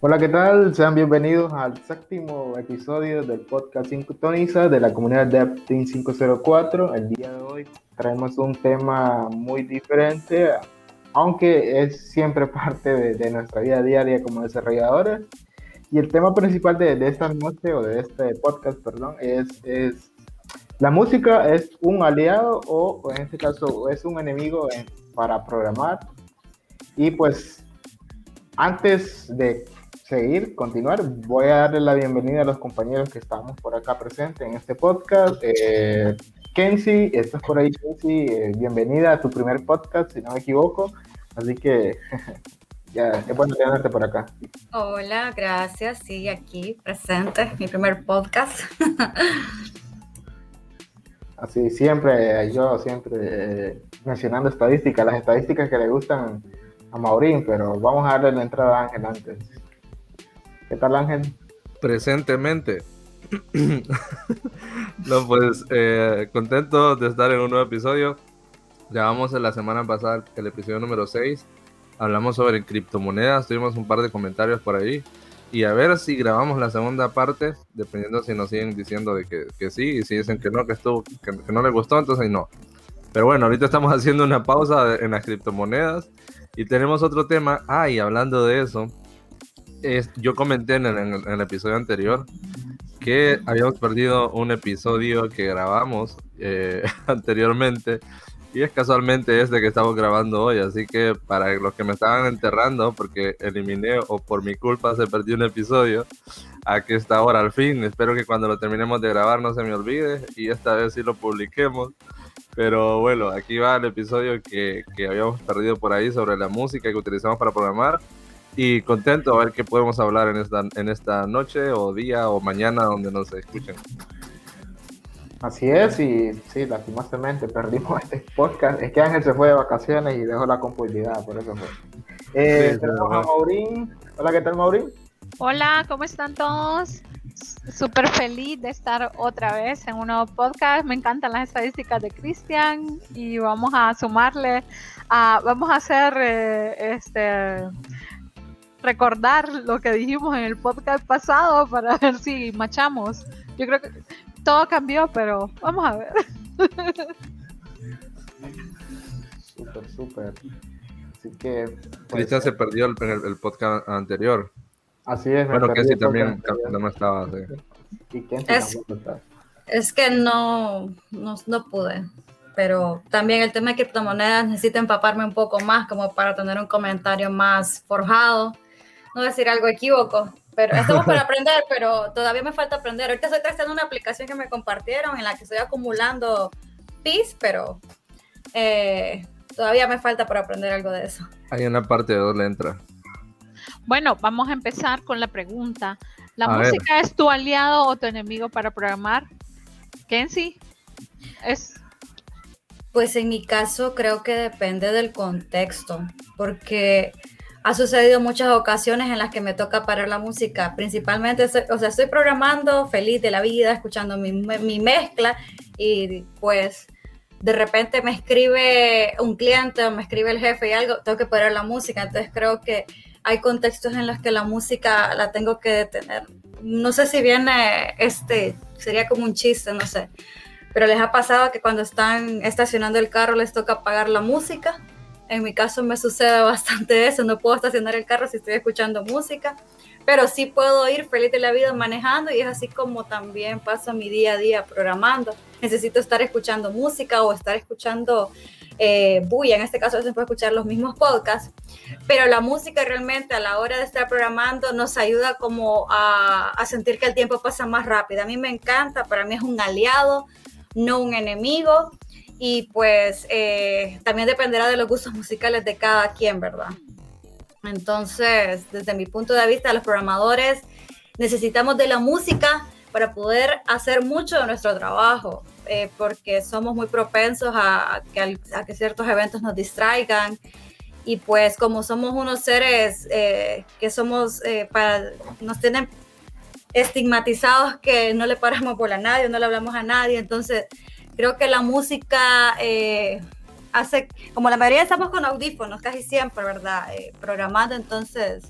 Hola, ¿qué tal? Sean bienvenidos al séptimo episodio del podcast Toniza de la comunidad de Team 504. El día de hoy traemos un tema muy diferente, aunque es siempre parte de, nuestra vida diaria como desarrolladores. Y el tema principal de, esta noche, o de este podcast, perdón, es, es la música es un aliado o, en este caso es un enemigo para programar. Y pues antes de seguir, continuar, voy a darle la bienvenida a los compañeros que estamos por acá presentes en este podcast. Eh, Kenzie, estás por ahí, Kenzie, eh, bienvenida a tu primer podcast, si no me equivoco. Así que ya, es bueno tenerte por acá. Hola, gracias, sí, aquí presente, mi primer podcast. Así, siempre, yo siempre eh, mencionando estadísticas, las estadísticas que le gustan a Maurín, pero vamos a darle la entrada a Ángel antes. ¿Qué tal Ángel? Presentemente. no, pues eh, contento de estar en un nuevo episodio. Grabamos la semana pasada el episodio número 6. Hablamos sobre criptomonedas, tuvimos un par de comentarios por ahí. Y a ver si grabamos la segunda parte, dependiendo si nos siguen diciendo de que, que sí, y si dicen que no, que, estuvo, que, no les gustó, entonces no. Pero bueno, ahorita estamos haciendo una pausa en las criptomonedas y tenemos otro tema. Ah, y hablando de eso, es, yo comenté en el, episodio anterior que habíamos perdido un episodio que grabamos eh, anteriormente y es casualmente este que estamos grabando hoy, así que para los que me estaban enterrando, porque eliminé o por mi culpa se perdió un episodio, aquí está ahora al fin. Espero que cuando lo terminemos de grabar no se me olvide y esta vez sí lo publiquemos. Pero bueno, aquí va el episodio que, que habíamos perdido por ahí sobre la música que utilizamos para programar. Y contento a ver qué podemos hablar en esta, en esta noche o día o mañana donde nos escuchen. Así es, y sí, lastimosamente perdimos este podcast. Es que Ángel se fue de vacaciones y dejó la compulsividad, por eso fue. Eh, tenemos a Maurín. Hola, ¿qué tal, Maurín? Hola, ¿cómo están todos? Súper feliz de estar otra vez en un nuevo podcast. Me encantan las estadísticas de Cristian y vamos a sumarle, a, vamos a hacer eh, este recordar lo que dijimos en el podcast pasado para ver si machamos. Yo creo que todo cambió, pero vamos a ver. Súper, súper. Así que. Pues, Cristian se perdió el, el, podcast anterior. Así es. Bueno, que sí también no estaba. es, es, que no, no, no pude pero también el tema de criptomonedas necesita empaparme un poco más como para tener un comentario más forjado, no decir algo equívoco, pero estamos para aprender, pero todavía me falta aprender. Ahorita estoy testando una aplicación que me compartieron en la que estoy acumulando PIS, pero eh, todavía me falta para aprender algo de eso. Hay una parte de doble entra. Bueno, vamos a empezar con la pregunta. ¿La música es tu aliado o tu enemigo para programar? Kenzie, es... Pues en mi caso creo que depende del contexto, porque ha sucedido muchas ocasiones en las que me toca parar la música, principalmente, o sea, estoy programando feliz de la vida, escuchando mi, mezcla y pues de repente me escribe un cliente o me escribe el jefe y algo, tengo que parar la música, entonces creo que hay contextos en los que la música la tengo que detener. No sé si viene este, sería como un chiste, no sé, pero les ha pasado que cuando están estacionando el carro les toca apagar la música en mi caso me sucede bastante eso, no puedo estacionar el carro si estoy escuchando música, pero sí puedo ir feliz de la vida manejando y es así como también paso mi día a día programando. Necesito estar escuchando música o estar escuchando eh, bulla, en este caso se puede escuchar los mismos podcasts, pero la música realmente a la hora de estar programando nos ayuda como a, a sentir que el tiempo pasa más rápido. A mí me encanta, para mí es un aliado, no un enemigo y pues eh, también dependerá de los gustos musicales de cada quien, ¿verdad? Entonces, desde mi punto de vista, los programadores necesitamos de la música para poder hacer mucho de nuestro trabajo, eh, porque somos muy propensos a, que, ciertos eventos nos distraigan. Y pues como somos unos seres eh, que somos, para, nos tienen estigmatizados que no le paramos por a nadie, no le hablamos a nadie, entonces Creo que la música eh, hace, como la mayoría estamos con audífonos casi siempre, ¿verdad? Eh, programando, entonces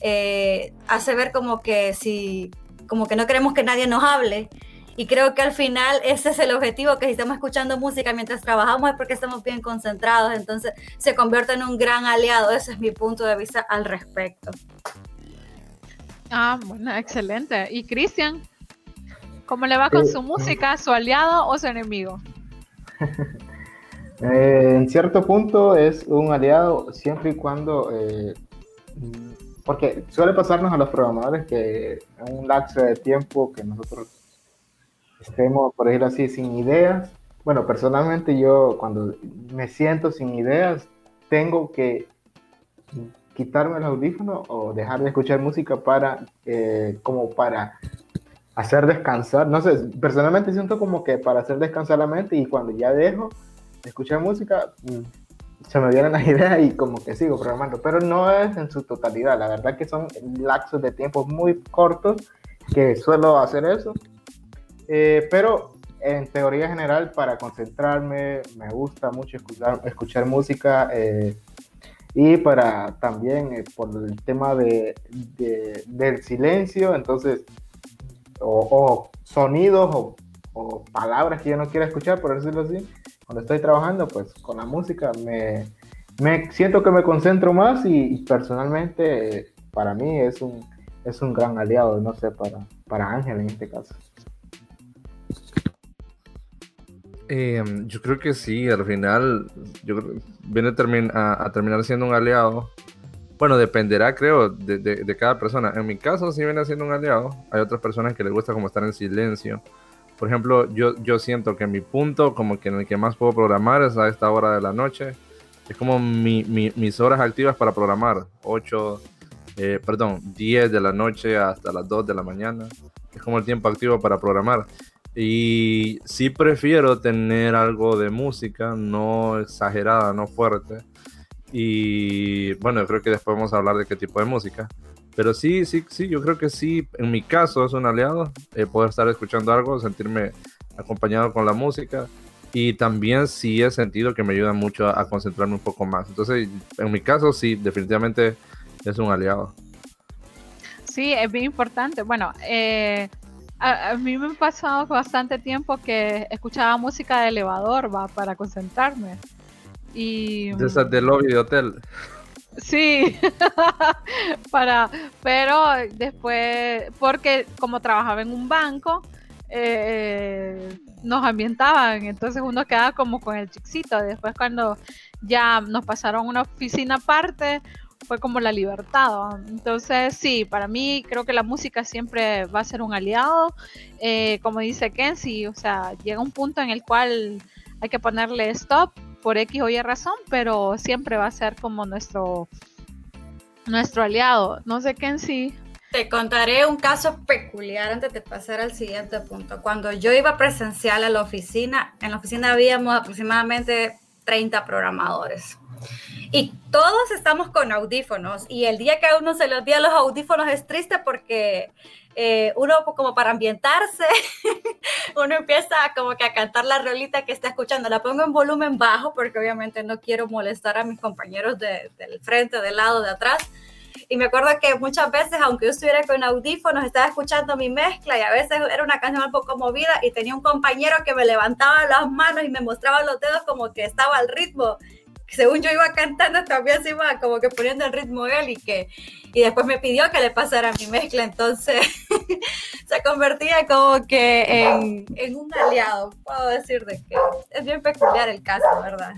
eh, hace ver como que si, como que no queremos que nadie nos hable. Y creo que al final ese es el objetivo, que si estamos escuchando música mientras trabajamos es porque estamos bien concentrados, entonces se convierte en un gran aliado. Ese es mi punto de vista al respecto. Ah, bueno, excelente. ¿Y Cristian? ¿Cómo le va con su música? ¿Su aliado o su enemigo? Eh, en cierto punto es un aliado siempre y cuando, eh, porque suele pasarnos a los programadores que en un lapso de tiempo que nosotros estemos, por decirlo así, sin ideas. Bueno, personalmente yo cuando me siento sin ideas, tengo que quitarme el audífono o dejar de escuchar música para, eh, como para hacer descansar. No sé, personalmente siento como que para hacer descansar la mente y cuando ya dejo de escuchar música, mm, se me vienen las ideas y como que sigo programando, pero no es en su totalidad. La verdad que son lapsos de tiempo muy cortos que suelo hacer eso. Eh, pero en teoría general, para concentrarme, me gusta mucho escuchar, música. Eh, y para también eh, por el tema de, del silencio, entonces, o, sonidos o, palabras que yo no quiero escuchar, por decirlo así, cuando estoy trabajando, pues con la música me, me siento que me concentro más y, personalmente para mí es un, es un gran aliado, no sé, para, para Ángel en este caso. Em, yo creo que sí, al final yo viene a, terminar siendo un aliado. Bueno, dependerá, creo, de, cada persona. En mi caso, sí viene siendo un aliado. Hay otras personas que les gusta como estar en silencio. Por ejemplo, yo, yo siento que mi punto, como que en el que más puedo programar es a esta hora de la noche. Es como mis horas activas para programar. 8, eh, perdón, 10 de la noche hasta las 2 de la mañana. Es como el tiempo activo para programar. Y sí prefiero tener algo de música, no exagerada, no fuerte. Y bueno, creo que después vamos a hablar de qué tipo de música. Pero sí, sí, sí, yo creo que sí, en mi caso es un aliado, eh, poder estar escuchando algo, sentirme acompañado con la música. Y también sí he sentido que me ayuda mucho a, a concentrarme un poco más. Entonces, en mi caso sí, definitivamente es un aliado. Sí, es bien importante. Bueno, eh, a, mí me ha pasado bastante tiempo que escuchaba música de elevador, va, para concentrarme. Y... De esas de lobby de hotel. Sí, para, pero después, porque como trabajaba en un banco, eh, nos ambientaban, entonces uno quedaba como con el chixito. Después cuando ya nos pasaron una oficina aparte, fue como la libertad. Entonces, sí, para mí creo que la música siempre va a ser un aliado. Eh, como dice Kenzie, o sea, llega un punto en el cual hay que ponerle stop por X o Y razón, pero siempre va a ser como nuestro, nuestro aliado. No sé, Kenzie. Te contaré un caso peculiar antes de pasar al siguiente punto. Cuando yo iba presencial a la oficina, en la oficina habíamos aproximadamente 30 programadores. Y todos estamos con audífonos y el día que a uno se le olvida los audífonos es triste porque eh, uno como para ambientarse, uno empieza como que a cantar la rolita que está escuchando. La pongo en volumen bajo porque obviamente no quiero molestar a mis compañeros del frente, del lado, de atrás. Y me acuerdo que muchas veces, aunque yo estuviera con audífonos, estaba escuchando mi mezcla y a veces era una canción un poco movida y tenía un compañero que me levantaba las manos y me mostraba los dedos como que estaba al ritmo según yo iba cantando, también se iba como que poniendo el ritmo él y que y después me pidió que le pasara mi mezcla, entonces se convertía como que en, un aliado, puedo decir de que es bien peculiar el caso, ¿verdad?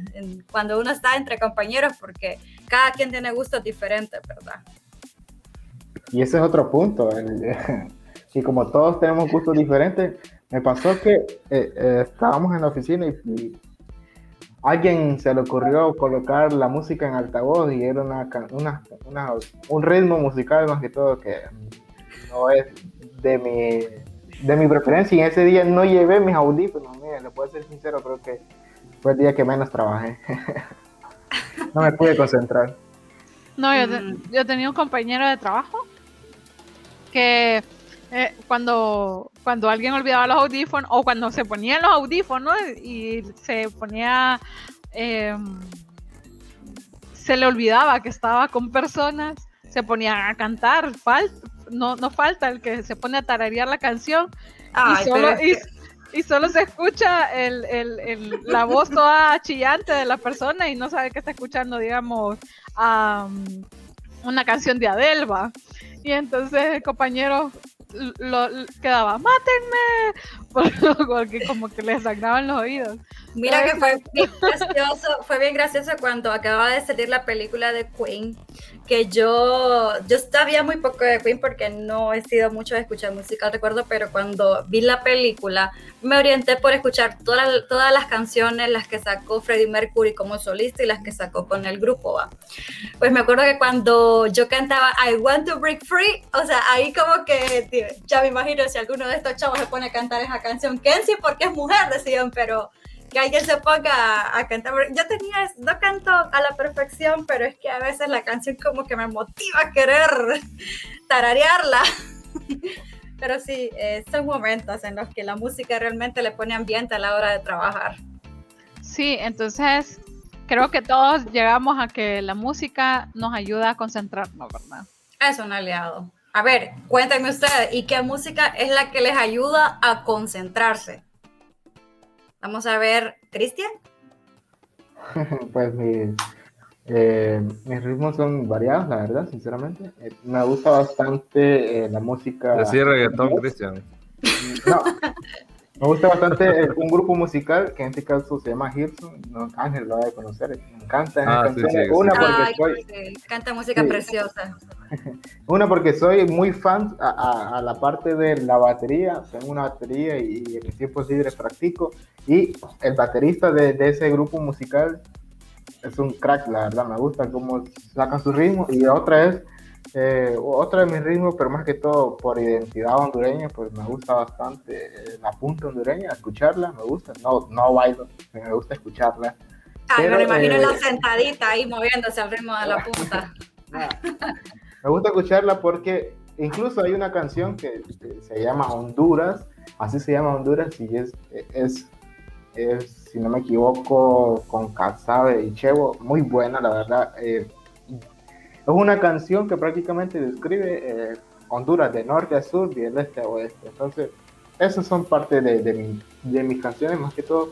cuando uno está entre compañeros, porque cada quien tiene gustos diferentes, ¿verdad? Y ese es otro punto, y como todos tenemos gustos diferentes, me pasó que eh, eh, estábamos en la oficina y alguien se le ocurrió colocar la música en altavoz y era una, una, un ritmo musical más que todo que no es de mi, de mi preferencia y ese día no llevé mis audífonos, miren, le puedo ser sincero, creo que fue el día que menos trabajé. no me pude concentrar. No, yo, yo tenía un compañero de trabajo que eh, cuando, cuando alguien olvidaba los audífonos o cuando se ponían los audífonos y se ponía, em, se le olvidaba que estaba con personas, se ponían a cantar. no, no falta el que se pone a tararear la canción y, solo, y, solo se escucha el, el, la voz toda chillante de la persona y no sabe que está escuchando, digamos, una canción de Adelba. Y entonces el compañero lo, quedaba, mátenme, porque como que le sangraban los oídos. Mira que fue bien gracioso, fue bien gracioso cuando acababa de salir la película de Queen, que yo, yo sabía muy poco de Queen porque no he sido mucho de escuchar música, recuerdo, pero cuando vi la película me orienté por escuchar todas, todas las canciones, las que sacó Freddie Mercury como solista y las que sacó con el grupo. ¿va? Pues me acuerdo que cuando yo cantaba I Want to Break Free, o sea, ahí como que ya me imagino si alguno de estos chavos se pone a cantar esa canción, Kenzie porque es mujer, decían, pero que alguien se ponga a, cantar. Yo tenía, no canto a la perfección, pero es que a veces la canción como que me motiva a querer tararearla. Pero sí, eh, son momentos en los que la música realmente le pone ambiente a la hora de trabajar. Sí, entonces creo que todos llegamos a que la música nos ayuda a concentrarnos, ¿verdad? Es un aliado. A ver, cuéntenme ustedes, ¿y qué música es la que les ayuda a concentrarse? Vamos a ver, Cristian. pues eh, mis, ritmos son variados, la verdad, sinceramente. Eh, me gusta bastante eh, la música. Decir reggaetón, Cristian. No, me gusta bastante un grupo musical que en este caso se llama Hilson. No, Ángel lo va a conocer. Me encanta ah, canciones. Una porque soy. Canta música preciosa. Una porque soy muy fan a, la parte de la batería, tengo una batería y, en mis tiempos libres practico. Y el baterista de, ese grupo musical es un crack, la verdad, me gusta cómo sacan su ritmo. Y otra es, eh, otra de mis ritmos, pero más que todo por identidad hondureña, pues me gusta bastante eh, la punta hondureña, escucharla, me gusta. No, no bailo, me gusta escucharla. Ay, me imagino la eh, sentadita ahí moviéndose al ritmo de la punta. Me gusta escucharla porque incluso hay una canción que, se llama Honduras, así se llama Honduras y es, es, es si no me equivoco, con Casabe y Chevo, muy buena, la verdad. Eh, es una canción que prácticamente describe eh, Honduras de norte a sur y de este a oeste. Entonces, esas son parte de, de, de mis canciones, más que todo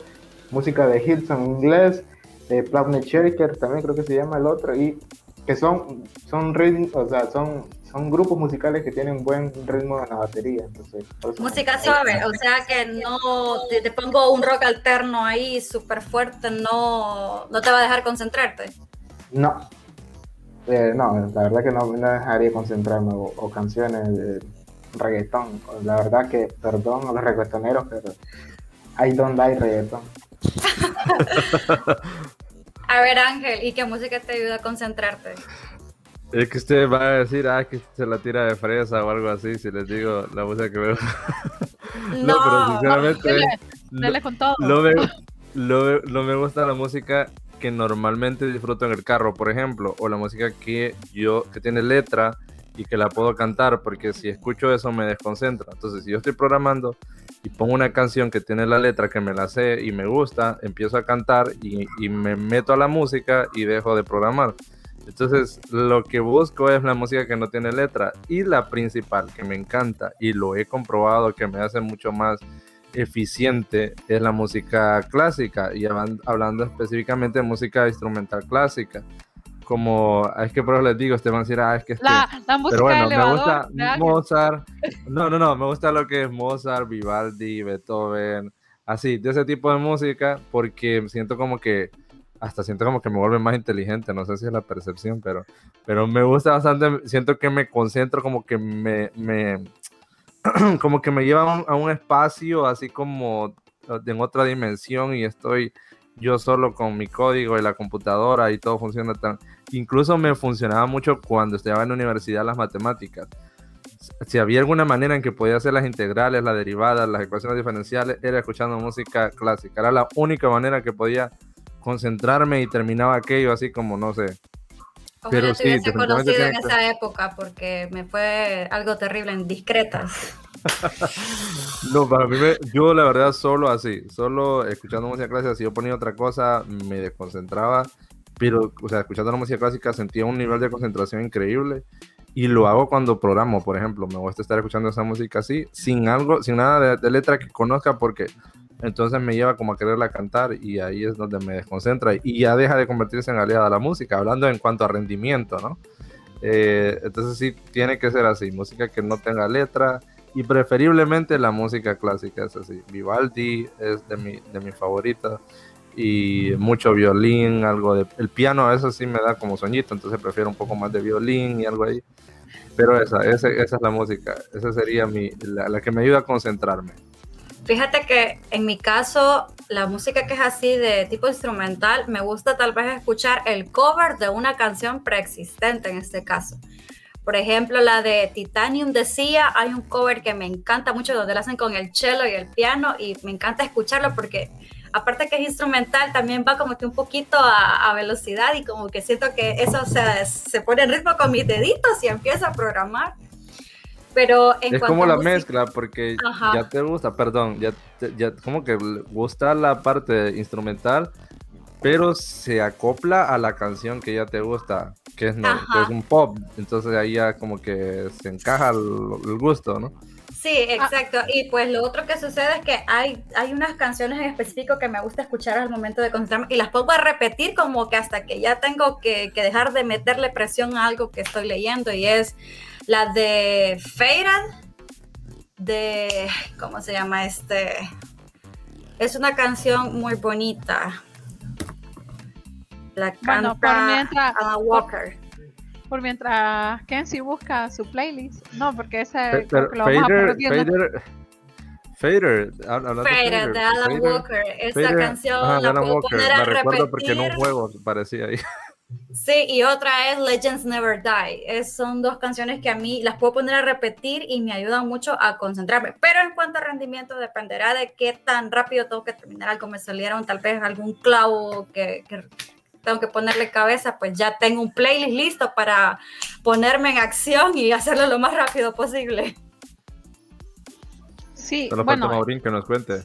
música de Hilton en inglés, eh, Planet Shaker también creo que se llama el otro, y que son, son o sea, son, son grupos musicales que tienen buen ritmo en la batería. Entonces, Música suave, o sea que no te, pongo un rock alterno ahí súper fuerte, no, no te va a dejar concentrarte. No, eh, no, la verdad que no me dejaría concentrarme o, canciones de reggaetón. La verdad que, perdón a los reggaetoneros, pero I don't like reggaetón. A ver, Ángel, ¿y qué música te ayuda a concentrarte? Es que usted va a decir, ah, que se la tira de fresa o algo así, si les digo la música que veo. no, pero sinceramente. Dale, con todo. No me, no me gusta la música que normalmente disfruto en el carro, por ejemplo, o la música que yo, que tiene letra y que la puedo cantar, porque si escucho eso me desconcentra. Entonces, si yo estoy programando y pongo una canción que tiene la letra que me la sé y me gusta, empiezo a cantar y, me meto a la música y dejo de programar. Entonces, lo que busco es la música que no tiene letra y la principal que me encanta y lo he comprobado que me hace mucho más eficiente es la música clásica y hablando específicamente de música instrumental clásica como es que por les digo, este van a decir, ah, es que este, la, la música pero bueno, me gusta Mozart, no, no, no, me gusta lo que es Mozart, Vivaldi, Beethoven, así, de ese tipo de música, porque siento como que, hasta siento como que me vuelve más inteligente, no sé si es la percepción, pero, pero me gusta bastante, siento que me concentro, como que me, me como que me lleva a un, a un espacio así como en otra dimensión y estoy yo solo con mi código y la computadora y todo funciona tan... Incluso me funcionaba mucho cuando estaba en la universidad las matemáticas. Si había alguna manera en que podía hacer las integrales, las derivadas, las ecuaciones diferenciales, era escuchando música clásica. Era la única manera que podía concentrarme y terminaba aquello así como, no sé. Pero sí, te conocido en esa época porque me fue algo terrible en discretas. no, para mí, yo la verdad solo así, solo escuchando música clásica, si yo ponía otra cosa me desconcentraba, pero, o sea, escuchando la música clásica sentía un nivel de concentración increíble y lo hago cuando programo, por ejemplo, me gusta estar escuchando esa música así, sin algo, sin nada de, letra que conozca, porque entonces me lleva como a quererla cantar y ahí es donde me desconcentra y ya deja de convertirse en aliada a la música, hablando en cuanto a rendimiento, ¿no? Eh, entonces sí, tiene que ser así, música que no tenga letra y preferiblemente la música clásica es así. Vivaldi es de mi, de mi favorita y mucho violín, algo de... El piano, eso sí me da como soñito, entonces prefiero un poco más de violín y algo ahí. Pero esa, esa, esa es la música, esa sería mi, la, que me ayuda a concentrarme. Fíjate que en mi caso, la música que es así de tipo instrumental, me gusta tal vez escuchar el cover de una canción preexistente en este caso. Por ejemplo, la de Titanium decía, hay un cover que me encanta mucho donde lo hacen con el cello y el piano y me encanta escucharlo porque aparte que es instrumental, también va como que un poquito a, velocidad y como que siento que eso se pone en ritmo con mis deditos y empiezo a programar. Pero en es como la mezcla, porque ya te gusta, perdón, ya, ya como que gusta la parte instrumental, pero se acopla a la canción que ya te gusta, que es, es un pop, entonces ahí ya como que se encaja el gusto, ¿no? Sí, ah. exacto. Y pues lo otro que sucede es que hay, hay unas canciones en específico que me gusta escuchar al momento de concentrarme y las pongo a repetir como que hasta que ya tengo que, dejar de meterle presión a algo que estoy leyendo y es la de Faded, de, ¿cómo se llama este? Es una canción muy bonita. La canta Walker por mientras Kenzie busca su playlist. No, porque ese que lo vamos Fader, a Fader, Fader, Fader, de Alan Walker. Esa canción la puedo Walker. poner a la recuerdo porque en un juego parecía ahí. Sí, y otra es Legends Never Die. Es, son dos canciones que a mí las puedo poner a repetir y me ayudan mucho a concentrarme. Pero en cuanto a rendimiento, dependerá de qué tan rápido tengo que terminar algo. Me salieron tal vez algún clavo que, que tengo que ponerle cabeza, pues ya tengo un playlist listo para ponerme en acción y hacerlo lo más rápido posible. Sí, Solo bueno, falta Maurín que nos cuente.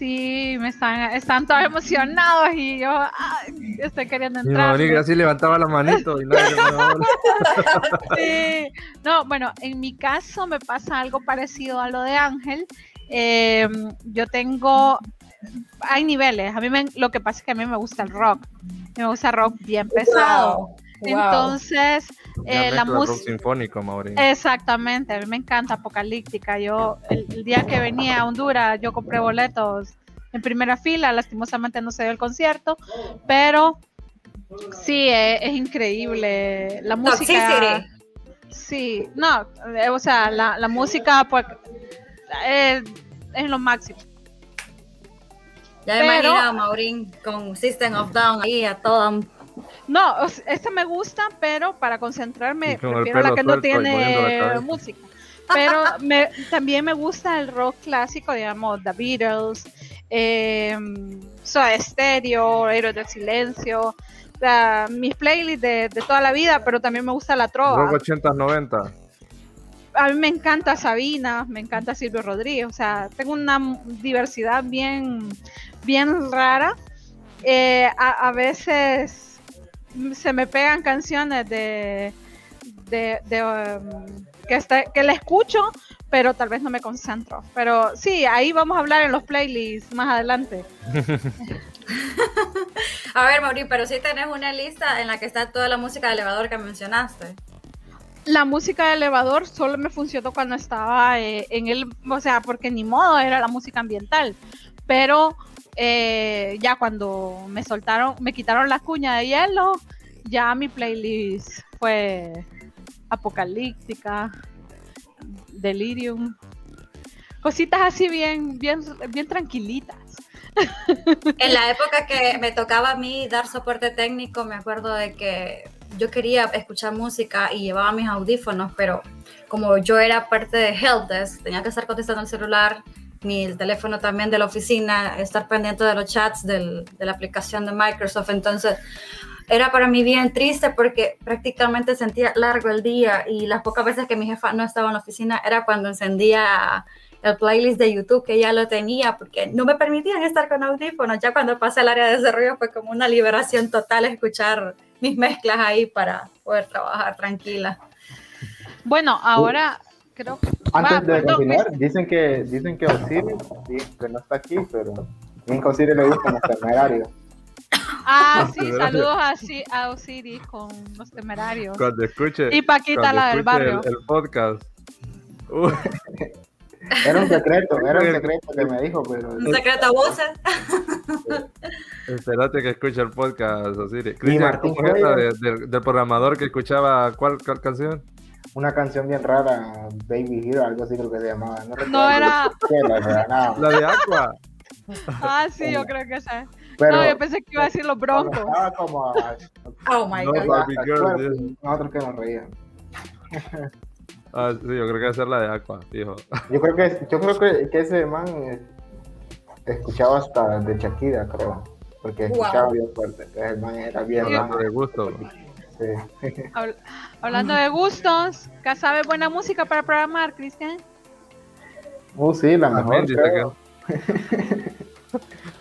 Sí, me están, están todos emocionados y yo estoy queriendo entrar. Maurín así levantaba la manito y nadie Sí, no, bueno, en mi caso me pasa algo parecido a lo de Ángel. Eh, yo tengo hay niveles. A mí me, lo que pasa es que a mí me gusta el rock. Me gusta rock bien pesado. Entonces, eh, la música. sinfónico, Exactamente, a mí me encanta Apocalíptica. Yo, el, día que venía a Honduras, yo compré boletos en primera fila. Lastimosamente no se dio el concierto, pero sí, eh, es, increíble. La música. Sí, no, eh, o sea, la, la música, pues, es lo máximo. Ya me imagino a Maurín con System of Down ahí a toda. No, esta me gusta, pero para concentrarme prefiero la que no tiene música. Pero me, también me gusta el rock clásico, digamos, The Beatles, eh, Soda Stereo, Héroes del Silencio, mis playlists de, de, toda la vida, pero también me gusta la trova. Rock 80 90 a mí me encanta Sabina, me encanta Silvio Rodríguez, o sea, tengo una diversidad bien, bien rara. Eh, a, veces se me pegan canciones de, de, um, que, está, que la escucho, pero tal vez no me concentro. Pero sí, ahí vamos a hablar en los playlists más adelante. a ver, Mauri, pero sí tenés una lista en la que está toda la música de elevador que mencionaste la música de elevador solo me funcionó cuando estaba eh, en el, o sea, porque ni modo era la música ambiental, pero eh, ya cuando me soltaron, me quitaron la cuña de hielo, ya mi playlist fue apocalíptica, delirium, cositas así bien, bien, bien tranquilitas. En la época que me tocaba a mí dar soporte técnico, me acuerdo de que yo quería escuchar música y llevaba mis audífonos, pero como yo era parte de Helpdesk, tenía que estar contestando el celular, ni el teléfono también de la oficina, estar pendiente de los chats del, de la aplicación de Microsoft. Entonces, era para mí bien triste porque prácticamente sentía largo el día y las pocas veces que mi jefa no estaba en la oficina era cuando encendía el playlist de YouTube que ya lo tenía, porque no me permitían estar con audífonos. Ya cuando pasé al área de desarrollo fue como una liberación total escuchar mis mezclas ahí para poder trabajar tranquila. Bueno, ahora creo que... Antes de continuar, dicen que, dicen que Osiris, que no está aquí, pero bien que Osiris le gusta los temerarios. Ah, sí, saludos a, a Osiris con los temerarios. Cuando escuche. Y Paquita, la del barrio. El, podcast. Era un secreto, era un secreto que me dijo, pero. Un secreto a voces. Espérate que escuche el podcast, Osiris. Cristian, ¿cómo es del programador que escuchaba cuál, cuál canción? Una canción bien rara, Baby Hero, algo así creo que se llamaba. No, no era. La, la de Aqua. Ah, sí, yo creo que esa. Pero, no, yo pensé que iba a decir los broncos. como oh my no, god. nosotros que nos reían. Ah, sí, yo creo que va a ser la de Aqua, fijo. Yo creo que, yo creo que, que ese man escuchaba hasta de Shakira, creo. Porque escuchaba bien fuerte. El man era bien sí, de gusto. hablando de gustos, ¿qué sabe buena música para programar, Cristian? Uh, sí, la mejor.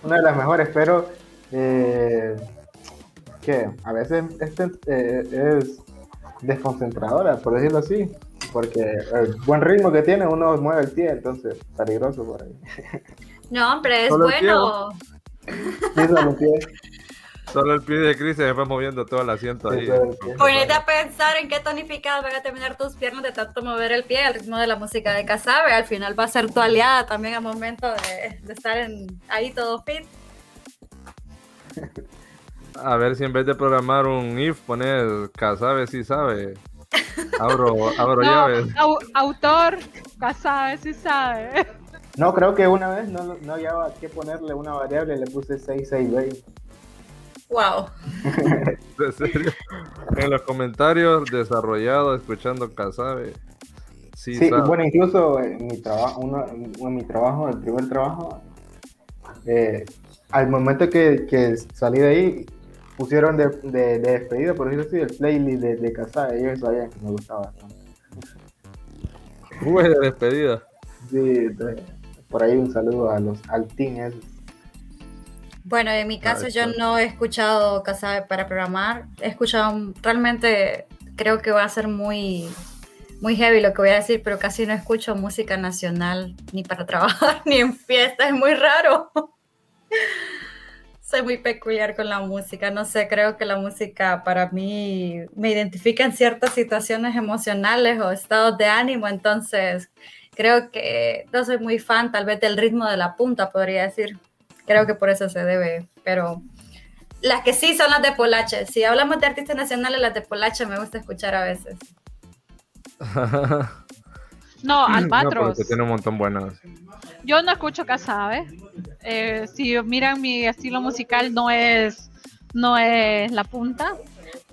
Una de las mejores, pero eh, que a veces este, eh, es desconcentradora, por decirlo así, porque el buen ritmo que tiene uno mueve el pie, entonces peligroso por ahí. No, hombre, es bueno. Sí, solo el pie. De Chris se va moviendo todo el asiento ahí. Ponete a pensar en qué tonificado van a terminar tus piernas de tanto mover el pie al ritmo de la música de Casabe. Al final va a ser tu aliada también al momento de, estar en, ahí todo fit. A ver si en vez de programar un if poner Casabe si sabe. Abro, abro llaves. autor, Casabe si sabe. No, creo que una vez no, no había que ponerle una variable, le puse 6620. Wow. En los comentarios, desarrollado, escuchando Casabe. Sí, bueno, incluso en mi trabajo, en mi trabajo, el primer trabajo, eh, al momento que, que, salí de ahí, pusieron de, de, despedida, por decirlo así, el playlist de, de Casabe. Ellos sabían que me gustaba Fue de despedida. Sí, por ahí un saludo a los al team bueno, en mi caso yo no he escuchado Casabe para programar. He escuchado realmente, creo que va a ser muy, muy heavy lo que voy a decir, pero casi no escucho música nacional ni para trabajar ni en fiestas. Es muy raro. Soy muy peculiar con la música. No sé, creo que la música para mí me identifica en ciertas situaciones emocionales o estados de ánimo. Entonces, creo que no soy muy fan tal vez del ritmo de la punta, podría decir. Creo que por eso se debe, pero las que sí son las de Polache. Si hablamos de artistas nacionales, las de Polache me gusta escuchar a veces. no, Albatros. No, tiene un montón buenas. Yo no escucho Casabe. Eh, si miran mi estilo musical no es no es la punta,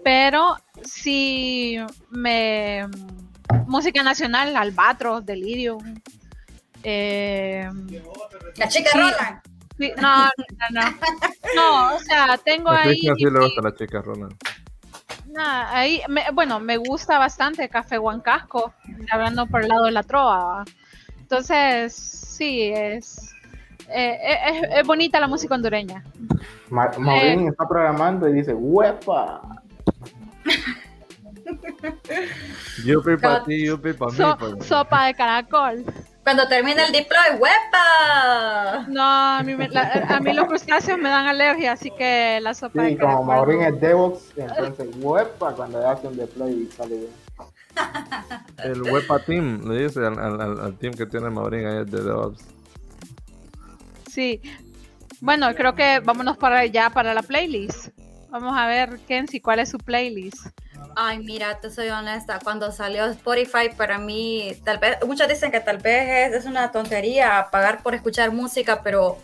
pero si me música nacional, Albatros, Delirium. Eh, la chica Roland no, no, no. No, o sea, tengo ahí. sí le gusta la chica, Ronald. ahí, bueno, me gusta bastante Café Huancasco, hablando por el lado de la trova. Entonces, sí, es, eh, eh, es, bonita la música hondureña. Maureen eh, está programando y dice, ¡huepa! yupi para ti, yupi para mí. Pues. Sopa de caracol. Cuando termina el deploy, ¡huepa! No, a mí, a mí los crustáceos me dan alergia, así que la sopa sí, como Maureen es DevOps, entonces ¡huepa! cuando hace un deploy y sale bien. El Wepa Team, le dice al, al, team que tiene Maureen ahí de DevOps. Sí. Bueno, creo que vámonos para allá para la playlist. Vamos a ver, Kenzie, ¿cuál es su playlist? Ay, mira, te soy honesta, cuando salió Spotify para mí, tal vez, muchos dicen que tal vez es, una tontería pagar por escuchar música, pero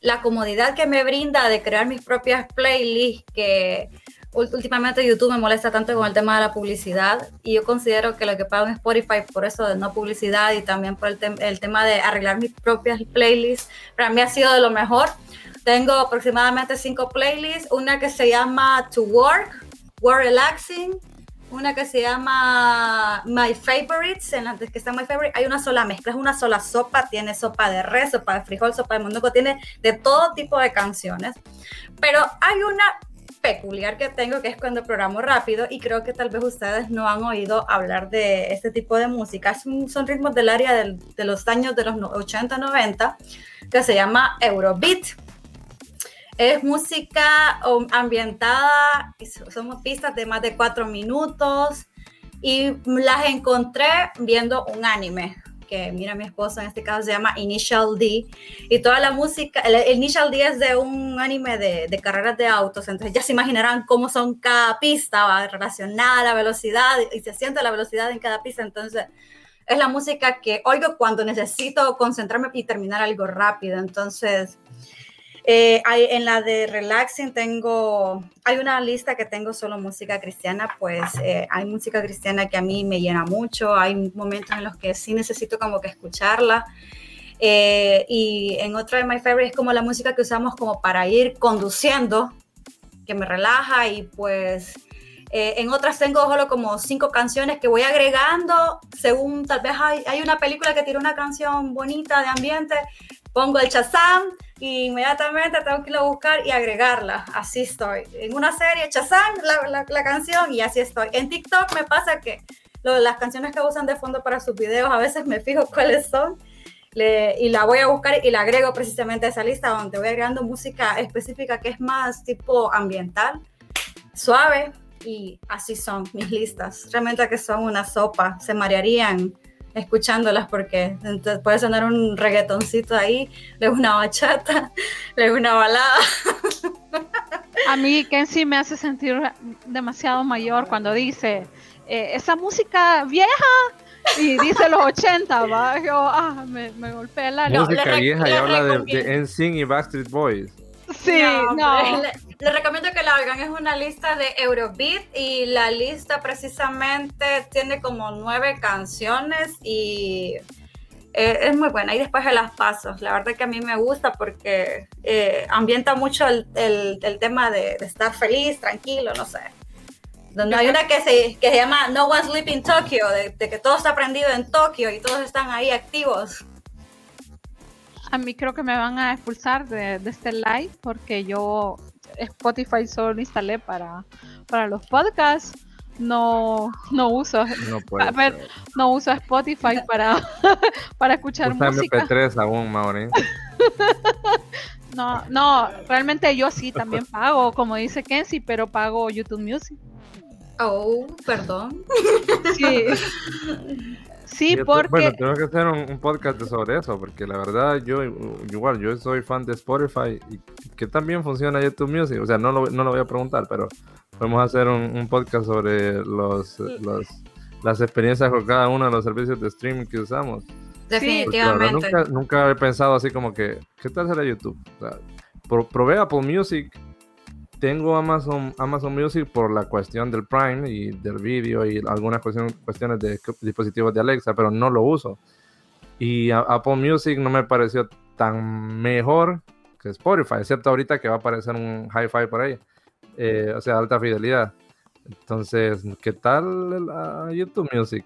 la comodidad que me brinda de crear mis propias playlists, que últimamente YouTube me molesta tanto con el tema de la publicidad, y yo considero que lo que pago en Spotify por eso de no publicidad y también por el, el tema de arreglar mis propias playlists, para mí ha sido de lo mejor. Tengo aproximadamente cinco playlists, una que se llama To Work, Work Relaxing, una que se llama My Favorites, en la que está My Favorite, hay una sola mezcla, es una sola sopa, tiene sopa de res, sopa de frijol, sopa de mondongo, tiene de todo tipo de canciones, pero hay una peculiar que tengo que es cuando programo rápido y creo que tal vez ustedes no han oído hablar de este tipo de música, son ritmos del área de los años de los 80, 90, que se llama Eurobeat. Es música ambientada, somos pistas de más de cuatro minutos. Y las encontré viendo un anime que mira mi esposo en este caso se llama Initial D. Y toda la música, el, Initial D es de un anime de, de, carreras de autos, entonces ya se imaginarán cómo son cada pista va relacionada a la velocidad y se siente la velocidad en cada pista, entonces es la música que oigo cuando necesito concentrarme y terminar algo rápido, entonces eh, hay, en la de relaxing tengo, hay una lista que tengo solo música cristiana, pues eh, hay música cristiana que a mí me llena mucho, hay momentos en los que sí necesito como que escucharla. Eh, y en otra de My Favorite es como la música que usamos como para ir conduciendo, que me relaja y pues en otras tengo solo como cinco canciones que voy agregando según tal vez hay, hay, una película que tiene una canción bonita de ambiente, pongo el Shazam y inmediatamente tengo que ir a buscar y agregarla. Así estoy. En una serie, Shazam, la, la, canción y así estoy. En TikTok me pasa que las canciones que usan de fondo para sus videos, a veces me fijo cuáles son. y la voy a buscar y la agrego precisamente a esa lista donde voy agregando música específica que es más tipo ambiental, suave y así son mis listas. Realmente que son una sopa, se marearían escuchándolas porque entonces puede sonar un reggaetoncito ahí, luego una bachata, luego una balada. A mí Kenzie me hace sentir demasiado mayor cuando dice eh, esa música vieja y dice los 80, va, yo, ah, me, me golpea el alma. Música vieja y habla de, de NSYNC y Backstreet Boys. Sí, no. Le, recomiendo que la hagan. Es una lista de Eurobeat y la lista precisamente tiene como nueve canciones y eh, es muy buena. Y después de las pasos. La verdad que a mí me gusta porque eh, ambienta mucho el, el, tema de, estar feliz, tranquilo, no sé. Donde hay una que se, que se llama No One Sleep in Tokyo, de, de que todo está prendido en Tokio y todos están ahí activos a mí creo que me van a expulsar de, este live porque yo Spotify solo instalé para, para los podcasts. No, no uso no, ver, no uso Spotify para, para escuchar música. MP3 aún, no, no, realmente yo sí también pago, como dice Kenzie, pero pago YouTube Music. Oh, perdón. Sí. Sí, porque... Bueno, tengo que hacer un, podcast sobre eso, porque la verdad yo igual, yo soy fan de Spotify y que también funciona YouTube Music, o sea, no lo, no lo voy a preguntar, pero podemos hacer un, podcast sobre los, los, las experiencias con cada uno de los servicios de streaming que usamos. Definitivamente. nunca, nunca, he pensado así como que, ¿qué tal será YouTube? O sea, probé Apple Music tengo Amazon, Amazon Music por la cuestión del Prime y del vídeo y algunas cuestiones, de dispositivos de Alexa, pero no lo uso. Y Apple Music no me pareció tan mejor que Spotify, excepto ahorita que va a aparecer un hi-fi por ahí, eh, o sea, alta fidelidad. Entonces, ¿qué tal YouTube Music?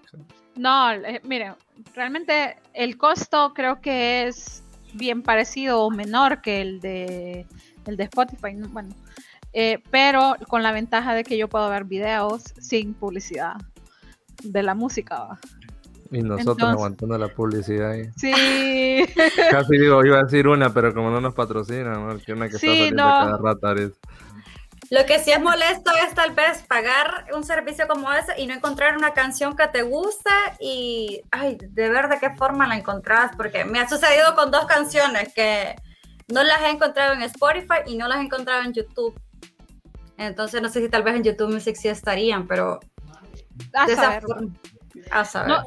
No, eh, miren, realmente el costo creo que es bien parecido o menor que el de el de Spotify. Bueno, eh, pero con la ventaja de que yo puedo ver videos sin publicidad de la música. Y nosotros aguantando la publicidad ahí. Sí. Casi digo, iba a decir una, pero como no nos patrocinan, que una que está saliendo cada rato. Lo que sí es molesto es tal vez pagar un servicio como ese y no encontrar una canción que te guste y, ay, de ver de qué forma la encontrás, porque me ha sucedido con dos canciones que no las he encontrado en Spotify y no las he encontrado en YouTube. Entonces no sé si tal vez en YouTube Music sí estarían, pero a saber. A saber.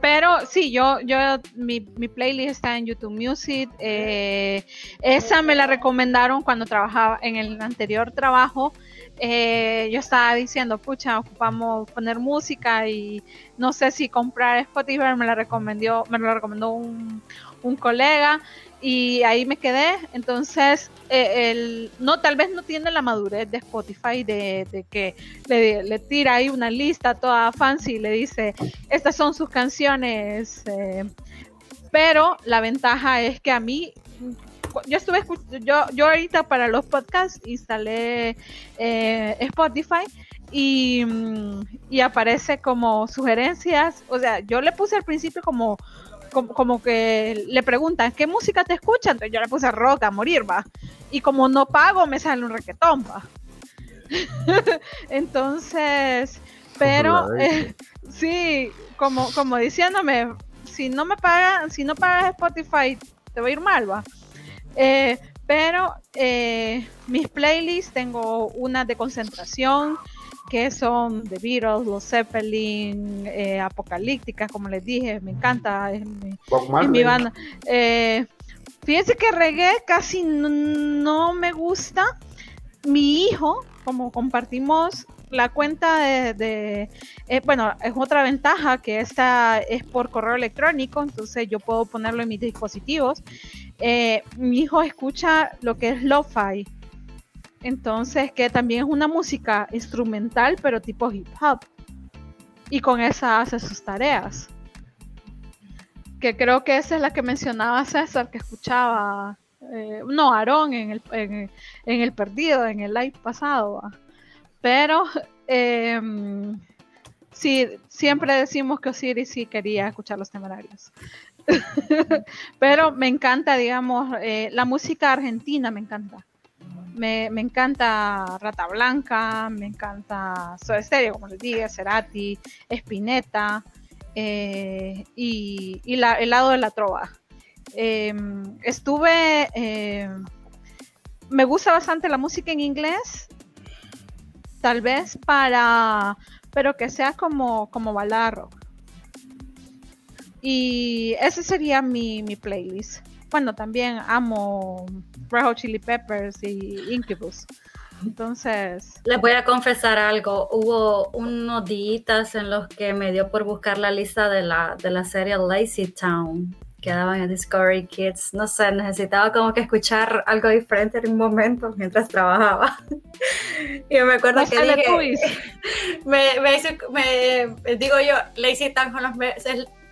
pero sí, yo, yo, mi, mi, playlist está en YouTube Music. Eh, esa me la recomendaron cuando trabajaba en el anterior trabajo. Eh, yo estaba diciendo, pucha, ocupamos poner música y no sé si comprar Spotify, me la recomendó, me lo recomendó un, un colega y ahí me quedé. Entonces, eh, el, no, tal vez no tiene la madurez de Spotify de, que le, tira ahí una lista toda fancy y le dice, estas son sus canciones. Eh, pero la ventaja es que a mí yo estuve yo yo ahorita para los podcasts instalé eh, Spotify y, y, aparece como sugerencias o sea yo le puse al principio como como, que le preguntan, ¿qué música te escuchan? Entonces yo le puse rock a morir, va. Y como no pago, me sale un requetón, va. Entonces, pero eh, sí, como, como diciéndome, si no me pagan, si no pagas Spotify, te va a ir mal, va. Eh, pero eh, mis playlists tengo una de concentración, que son The Beatles, los Zeppelin, eh, Apocalíptica, como les dije, me encanta, es mi, banda. Eh, fíjense que reggae casi no, me gusta. Mi hijo, como compartimos la cuenta de, eh, bueno, es otra ventaja que esta es por correo electrónico, entonces yo puedo ponerlo en mis dispositivos. mi hijo escucha lo que es lo-fi, entonces, que también es una música instrumental, pero tipo hip hop. Y con esa hace sus tareas. Que creo que esa es la que mencionaba César, que escuchaba, eh, no, Aarón en el, en, el perdido, en el live pasado. Pero, em, sí, siempre decimos que Osiris sí quería escuchar los temerarios. pero me encanta, digamos, eh, la música argentina me encanta me, encanta Rata Blanca, me encanta Soda Stereo, como les dije, Cerati, Spinetta eh, y, el lado de la trova. Em, estuve, em, me gusta bastante la música en inglés, tal vez para, pero que sea como, como balada Y ese sería mi, mi playlist. Bueno, también amo Red Hot Chili Peppers y Incubus. Entonces. Les voy a confesar algo. Hubo unos días en los que me dio por buscar la lista de la, de la serie Lazy Town que daban en Discovery Kids. No sé, necesitaba como que escuchar algo diferente en un momento mientras trabajaba. y me acuerdo que dije, me, me, me, digo yo, Lazy Town con los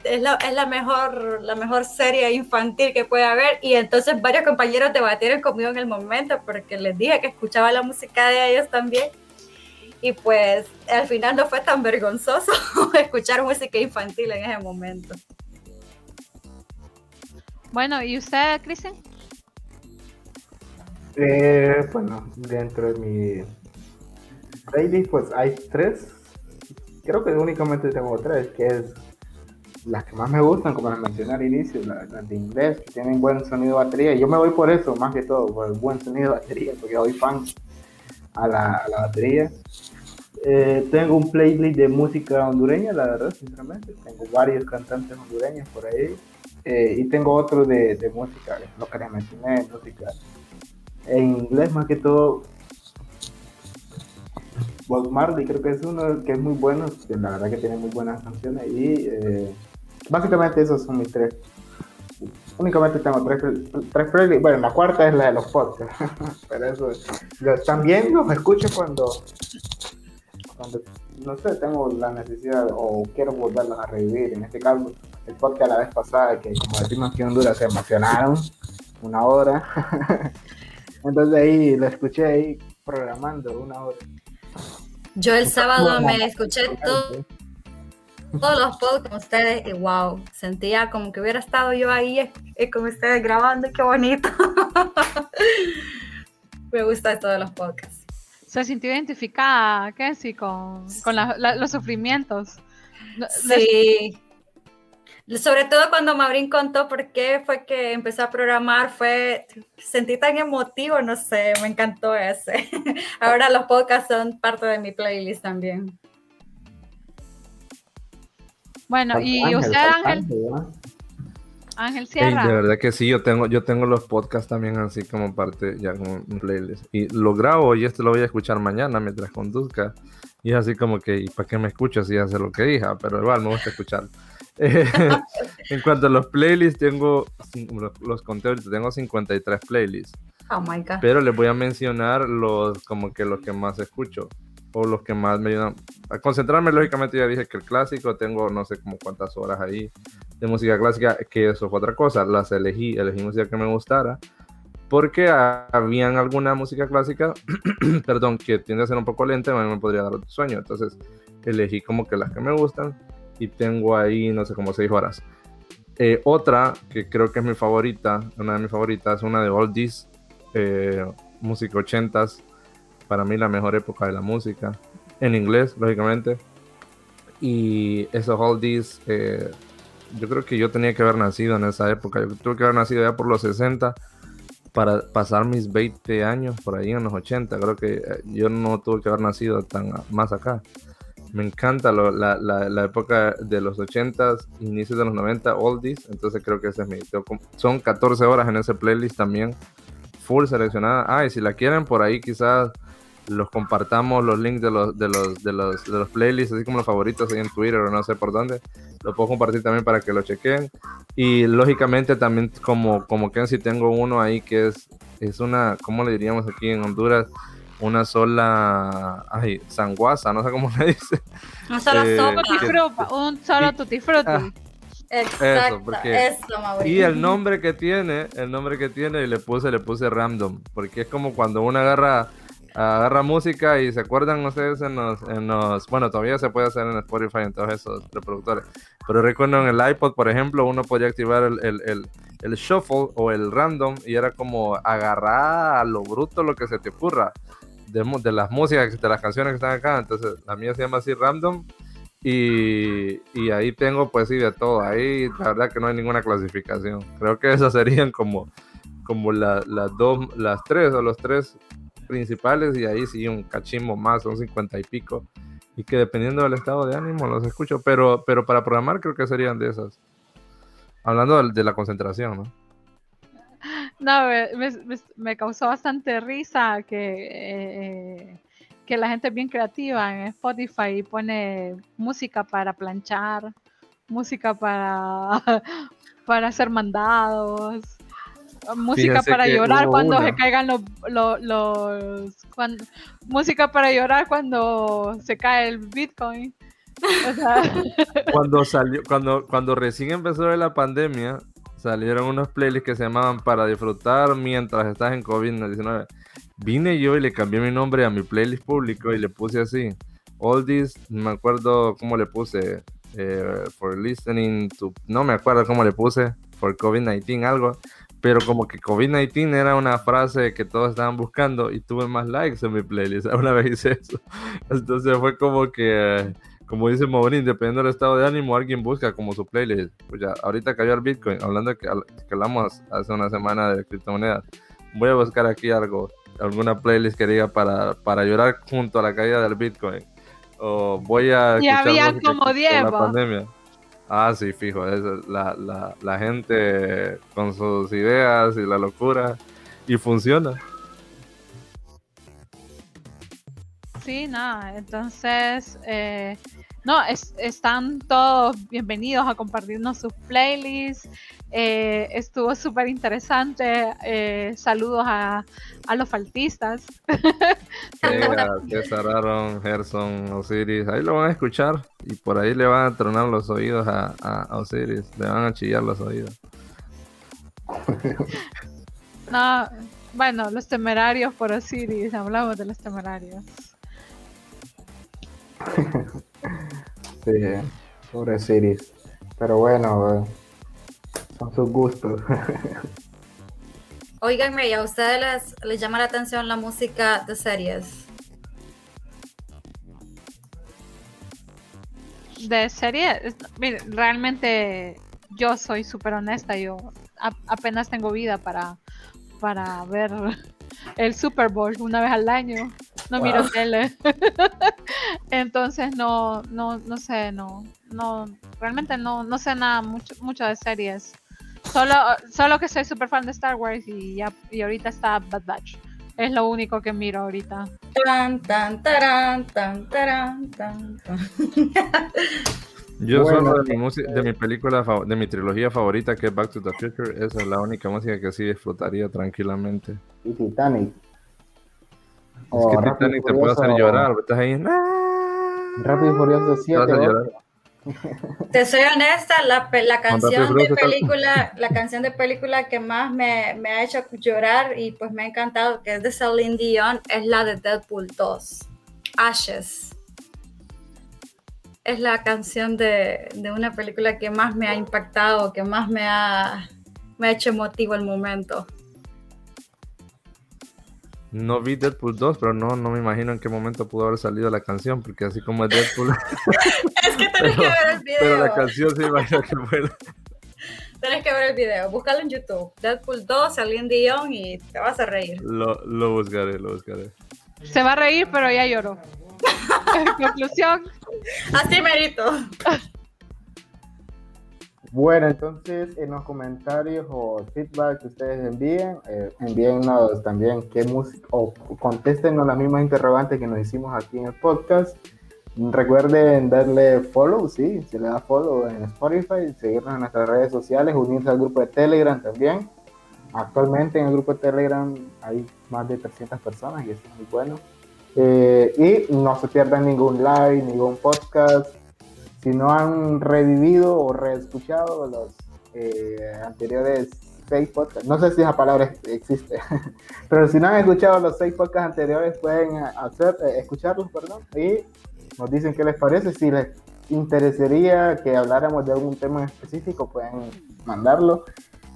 es la, mejor, la mejor serie infantil que puede haber. Y entonces varios compañeros debatieron conmigo en el momento porque les dije que escuchaba la música de ellos también. Y pues al final no fue tan vergonzoso escuchar música infantil en ese momento. Bueno, ¿y usted, Cristian? Eh, bueno, dentro de mi playlist pues hay tres. Creo que únicamente tengo tres, que es las que más me gustan, como las mencioné al inicio, las, de inglés, que tienen buen sonido de batería. Yo me voy por eso, más que todo, por el buen sonido de batería, porque soy fan a la, a la batería. Eh, tengo un playlist de música hondureña, la verdad, sinceramente. Tengo varios cantantes hondureños por ahí. Eh, y tengo otro de, de música, lo que les mencioné, música en inglés más que todo. Bob Marley creo que es uno que es muy bueno, la verdad que tiene muy buenas canciones y Básicamente esos son mis tres. Únicamente tengo tres, tres playlists. Bueno, la cuarta es la de los podcasts. Pero eso también los escucho cuando, cuando, no sé, tengo la necesidad o quiero volverlos a revivir. En este caso, el podcast la vez pasada, que como decimos aquí en Honduras, se emocionaron una hora. Entonces ahí lo escuché ahí programando una hora. Yo el sábado me escuché todo todos los podcasts con ustedes y wow, sentía como que hubiera estado yo ahí eh, con ustedes grabando, qué bonito. Me gusta esto de los podcasts. Se sintió identificada, ¿qué sí? Con, con los sufrimientos. Sí. Sobre todo cuando Maurín contó por qué fue que empezó a programar, fue, sentí tan emotivo, no sé, me encantó ese. Ahora los podcasts son parte de mi playlist también. Bueno, y usted, Ángel. Ángel Sierra. de verdad que sí, yo tengo, yo tengo los podcasts también así como parte, ya como un playlist. Y lo grabo y este lo voy a escuchar mañana mientras conduzca. Y es así como que, ¿y para qué me escucho si hace lo que dije? Pero igual me gusta escuchar. en cuanto a los playlists, tengo, los, los conté ahorita, tengo 53 playlists. Oh my god. Pero les voy a mencionar los, como que los que más escucho. O los que más me ayudan a concentrarme. Lógicamente ya dije que el clásico, tengo no sé como cuántas horas ahí de música clásica, que eso fue otra cosa. Las elegí, elegí música que me gustara. Porque habían alguna música clásica, perdón, que tiende a ser un poco lenta a mí me podría dar sueño. Entonces elegí como que las que me gustan y tengo ahí, no sé, como seis horas. Eh, otra que creo que es mi favorita, una de mis favoritas, una de Oldies, eh, música ochentas, para mí la mejor época de la música, en inglés, lógicamente. Y esos oldies, eh, yo creo que yo tenía que haber nacido en esa época, yo tuve que haber nacido ya por los 60 para pasar mis 20 años por ahí en los 80, creo que eh, yo no tuve que haber nacido tan más acá. Me encanta la, la, época de los 80s, inicios de los 90, oldies, entonces creo que ese es mi... Son 14 horas en ese playlist también full seleccionada. Ah, y si la quieren por ahí quizás los compartamos los links de los, de los, de los, de los playlists, así como los favoritos ahí en Twitter o no sé por dónde. Lo puedo compartir también para que lo chequen. Y lógicamente también como, como que si tengo uno ahí que es, es una, ¿cómo le diríamos aquí en Honduras? Una sola, ay, sanguasa, no sé cómo le dice. Un solo Eh, un solo tutti frutti. Ah, Exacto. porque- Eso. Y el nombre que tiene, el nombre que tiene, y le puse, le puse random, porque es como cuando uno agarra, agarra música y se acuerdan ustedes en los, en los, bueno, todavía se puede hacer en Spotify en todos esos reproductores, pero recuerdo en el iPod, por ejemplo, uno podía activar el, el, el, shuffle o el random y era como agarrar a lo bruto lo que se te ocurra de, de las músicas, de las canciones que están acá, entonces la mía se llama así random y, y ahí tengo pues sí de todo. Ahí la verdad que no hay ninguna clasificación. Creo que esas serían como, como la- las dos, las tres o los tres principales y ahí sí un cachimbo más, son cincuenta y pico. Y que dependiendo del estado de ánimo los escucho, pero, pero para programar creo que serían de esas. Hablando de, la concentración, ¿no? No, me- me causó bastante risa que, eh, que la gente es bien creativa en Spotify y pone música para planchar, música para, para hacer mandados, música Fíjense para llorar cuando una. se caigan los, los, los- cuan- música para llorar cuando se cae el Bitcoin. O sea, cuando salió, cuando, cuando recién empezó la pandemia, salieron unos playlists que se llamaban para disfrutar mientras estás en COVID-19. Vine yo y le cambié mi nombre a mi playlist público y le puse así. All this, me acuerdo cómo le puse. eh, for listening to. No me acuerdo cómo le puse. For COVID-19, algo. Pero como que COVID-19 era una frase que todos estaban buscando y tuve más likes en mi playlist. Una vez hice eso. Entonces fue como que. como dice Maurín, dependiendo del estado de ánimo, alguien busca como su playlist. Pues ya, ahorita cayó el Bitcoin, hablando de que, que hablamos hace una semana de criptomonedas. Voy a buscar aquí algo, alguna playlist que diga para, para llorar junto a la caída del Bitcoin. O voy a. Y había como con 10, la ¿va? pandemia. Ah, sí, fijo, eso, la, la, la gente con sus ideas y la locura. Y funciona. Sí, nada, entonces, eh, no, es- están todos bienvenidos a compartirnos sus playlists. Eh, estuvo súper interesante. eh, saludos a, a los faltistas. Vega, César Aaron, Gerson, Osiris, ahí lo van a escuchar y por ahí le van a tronar los oídos a, a- Osiris, le van a chillar los oídos. No, bueno, los temerarios por Osiris, hablamos de los temerarios. Sí, pobre Siris. Pero bueno, eh, son sus gustos. Óiganme, ¿y a ustedes les, les llama la atención la música de series? De serie, es- mire, realmente yo soy súper honesta, yo a- apenas tengo vida para, para ver el Super Bowl una vez al año, no miro Wow. tele. Entonces no, no, no sé, no, no, realmente no, no sé nada mucho, mucho de series. Solo, solo que soy súper fan de Star Wars y ya, y ahorita está Bad Batch. Es lo único que miro ahorita. Tan, tan, tarán, tan, tarán, tan, tan. Yo Bueno, solo de mi, música, de mi película, de mi trilogía favorita que es Back to the Future, esa es la única música que sí disfrutaría tranquilamente. Y Titanic. Es que y Titanic te puede hacer llorar, estás ahí. Rápido y Furioso Te 7. vas a ¿no? llorar. Te soy honesta, la, la canción de película, la canción de película que más me, me ha hecho llorar y pues me ha encantado, que es de Celine Dion, es la de Deadpool 2, Ashes. Es la canción de, de una película que más me ha impactado, que más me ha, me ha hecho emotivo el momento. No vi Deadpool 2, pero no, no me imagino en qué momento pudo haber salido la canción, porque así como es Deadpool, Es que tenés que ver el video. pero la canción sí imagino que fue. Tenés que ver el video. Búscalo en YouTube. Deadpool 2, Celine Dion y te vas a reír. Lo, lo buscaré, lo buscaré. Se va a reír, pero ya lloró. En conclusión, Así merito. Bueno, entonces en los comentarios o feedback que ustedes envíen, eh, envíennos también qué música o contéstenos las mismas interrogantes que nos hicimos aquí en el podcast. Recuerden darle follow, sí, se le da follow en Spotify, seguirnos en nuestras redes sociales, unirse al grupo de Telegram también. Actualmente en el grupo de Telegram hay más de 300 personas y eso es muy bueno. Eh, y no se pierdan ningún live, ningún podcast. Si no han revivido o reescuchado los eh, anteriores seis podcasts, no sé si esa palabra existe, pero si no han escuchado los seis podcasts anteriores, pueden hacer, eh, escucharlos, perdón, y nos dicen qué les parece. Si les interesaría que habláramos de algún tema en específico, pueden mandarlo,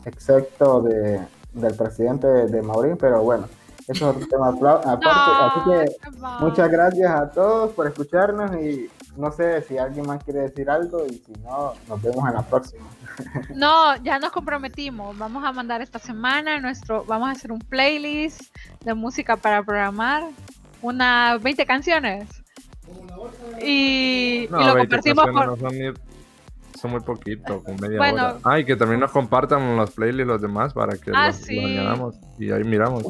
excepto de, del presidente de, de Maurín, pero bueno, eso es otro tema aparte. así que. Muchas gracias a todos por escucharnos y no sé si alguien más quiere decir algo y si no, nos vemos en la próxima. No, ya nos comprometimos. Vamos a mandar esta semana nuestro, vamos a hacer un playlist de música para programar, unas 20 canciones. Y, y lo 20 compartimos por, no son, ni- son muy poquito, con media Bueno. hora. Ah, y que también nos compartan los playlists los demás para que Ah, los, sí. los añadamos y ahí miramos.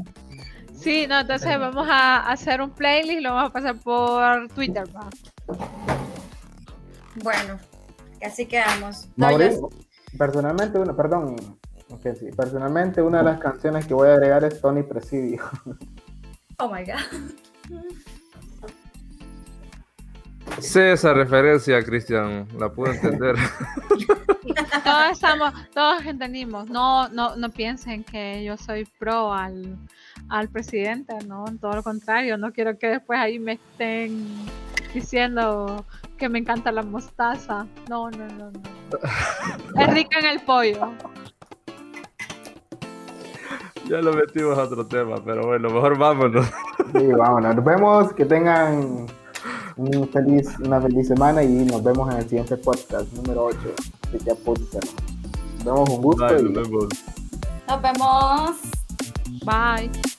Sí, no, entonces vamos a hacer un playlist, lo vamos a pasar por Twitter. va. Bueno, así quedamos. Mauricio, personalmente, una, perdón, sí, personalmente una de las canciones que voy a agregar es Tony Presidio. oh my god. Sé esa referencia, Cristian, la pude entender. Todos estamos, todos entendimos. No, no, no piensen que yo soy pro al, al presidente, no, todo lo contrario. No quiero que después ahí me estén diciendo que me encanta la mostaza. No, no, no, no. Es rica en el pollo. ya lo metimos a otro tema, pero bueno, mejor vámonos. Sí, vámonos, nos vemos, que tengan un feliz, una feliz semana y nos vemos en el siguiente podcast número 8. Así que apúntenlo. Nos vemos un gusto Bye, y nos vemos. Nos vemos. Bye.